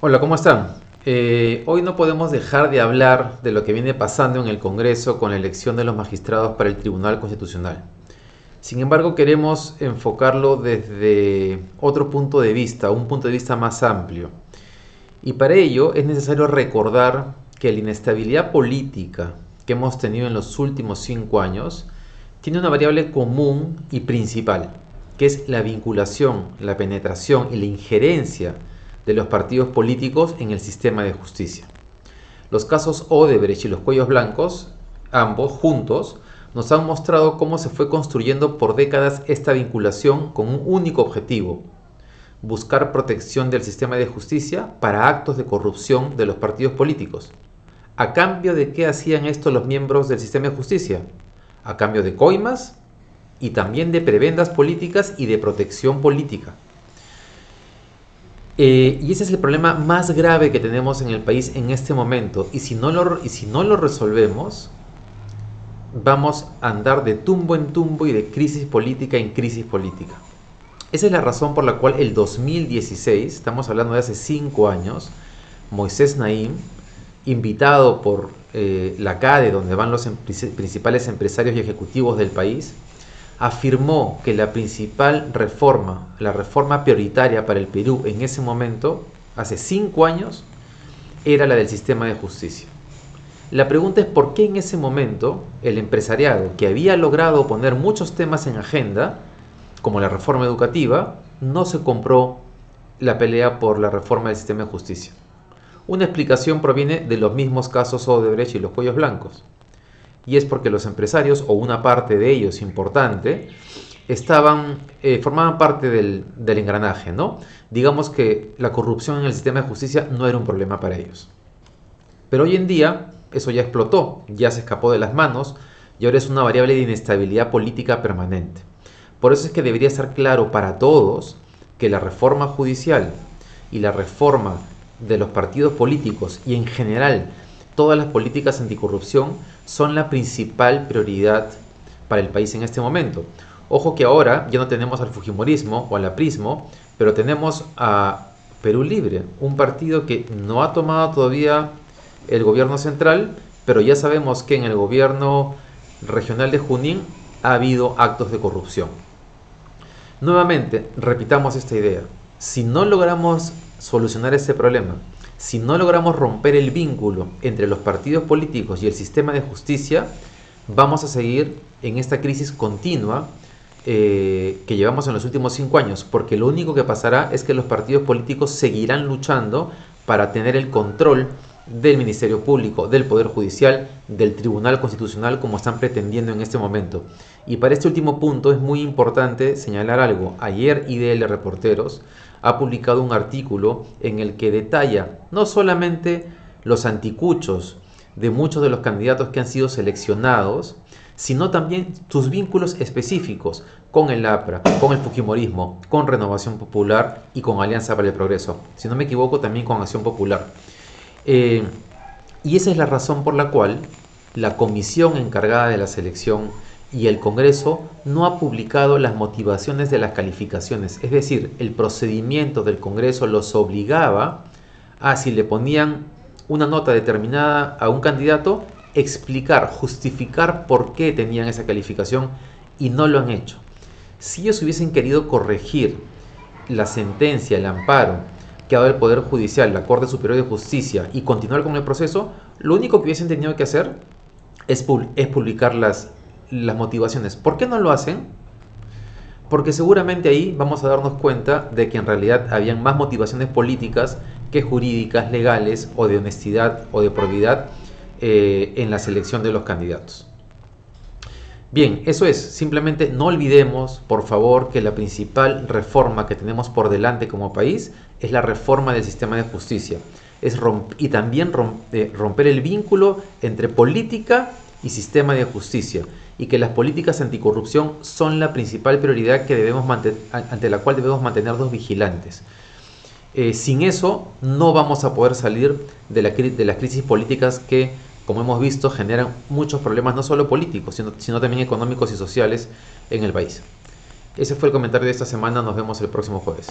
Hola, ¿cómo están? Eh, hoy no podemos dejar de hablar de lo que viene pasando en el Congreso con la elección de los magistrados para el Tribunal Constitucional. Sin embargo, queremos enfocarlo desde otro punto de vista, un punto de vista más amplio. Y para ello es necesario recordar que la inestabilidad política que hemos tenido en los últimos cinco años tiene una variable común y principal, que es la vinculación, la penetración y la injerencia de los partidos políticos en el sistema de justicia. Los casos Odebrecht y los cuellos blancos, ambos juntos, nos han mostrado cómo se fue construyendo por décadas esta vinculación con un único objetivo, buscar protección del sistema de justicia para actos de corrupción de los partidos políticos. ¿A cambio de qué hacían esto los miembros del sistema de justicia? A cambio de coimas y también de prebendas políticas y de protección política. Eh, y ese es el problema más grave que tenemos en el país en este momento. Y si no lo, y si no lo resolvemos, vamos a andar de tumbo en tumbo y de crisis política en crisis política. Esa es la razón por la cual el 2016, estamos hablando de hace cinco años, Moisés Naim, invitado por eh, la CADE, donde van los em-, principales empresarios y ejecutivos del país, afirmó que la principal reforma, la reforma prioritaria para el Perú en ese momento, hace cinco años, era la del sistema de justicia. La pregunta es por qué en ese momento el empresariado, que había logrado poner muchos temas en agenda, como la reforma educativa, no se compró la pelea por la reforma del sistema de justicia. Una explicación proviene de los mismos casos Odebrecht y los cuellos blancos. Y es porque los empresarios, o una parte de ellos importante, estaban, eh, formaban parte del, engranaje, ¿no? Digamos que la corrupción en el sistema de justicia no era un problema para ellos. Pero hoy en día eso ya explotó, ya se escapó de las manos y ahora es una variable de inestabilidad política permanente. Por eso es que debería estar claro para todos que la reforma judicial y la reforma de los partidos políticos y en general todas las políticas anticorrupción son la principal prioridad para el país en este momento. Ojo que ahora ya no tenemos al Fujimorismo o al aprismo, pero tenemos a Perú Libre, un partido que no ha tomado todavía el gobierno central, pero ya sabemos que en el gobierno regional de Junín ha habido actos de corrupción. Nuevamente, repitamos esta idea. Si no logramos solucionar este problema, si no logramos romper el vínculo entre los partidos políticos y el sistema de justicia, vamos a seguir en esta crisis continua eh, que llevamos en los últimos cinco años, porque lo único que pasará es que los partidos políticos seguirán luchando para tener el control del Ministerio Público, del Poder Judicial, del Tribunal Constitucional, como están pretendiendo en este momento. Y para este último punto es muy importante señalar algo. Ayer IDL Reporteros ha publicado un artículo en el que detalla no solamente los anticuchos de muchos de los candidatos que han sido seleccionados, sino también sus vínculos específicos con el APRA, con el Fujimorismo, con Renovación Popular y con Alianza para el Progreso. Si no me equivoco, también con Acción Popular. Eh, y esa es la razón por la cual la comisión encargada de la selección y el Congreso no ha publicado las motivaciones de las calificaciones. Es decir, el procedimiento del Congreso los obligaba a, si le ponían una nota determinada a un candidato, explicar, justificar por qué tenían esa calificación y no lo han hecho. Si ellos hubiesen querido corregir la sentencia, el amparo que ha dado el Poder Judicial, la Corte Superior de Justicia y continuar con el proceso, lo único que hubiesen tenido que hacer es, publicar las, las motivaciones. ¿Por qué no lo hacen? Porque seguramente ahí vamos a darnos cuenta de que en realidad habían más motivaciones políticas que jurídicas, legales o de honestidad o de probidad eh, en la selección de los candidatos. Bien, eso es, simplemente no olvidemos, por favor, que la principal reforma que tenemos por delante como país es la reforma del sistema de justicia. Es y también eh, romper el vínculo entre política y sistema de justicia. Y que las políticas anticorrupción son la principal prioridad que debemos ante la cual debemos mantenernos vigilantes. Eh, sin eso no vamos a poder salir de, la, de las crisis políticas que como hemos visto, generan muchos problemas, no solo políticos, sino, también económicos y sociales en el país. Ese fue el comentario de esta semana, nos vemos el próximo jueves.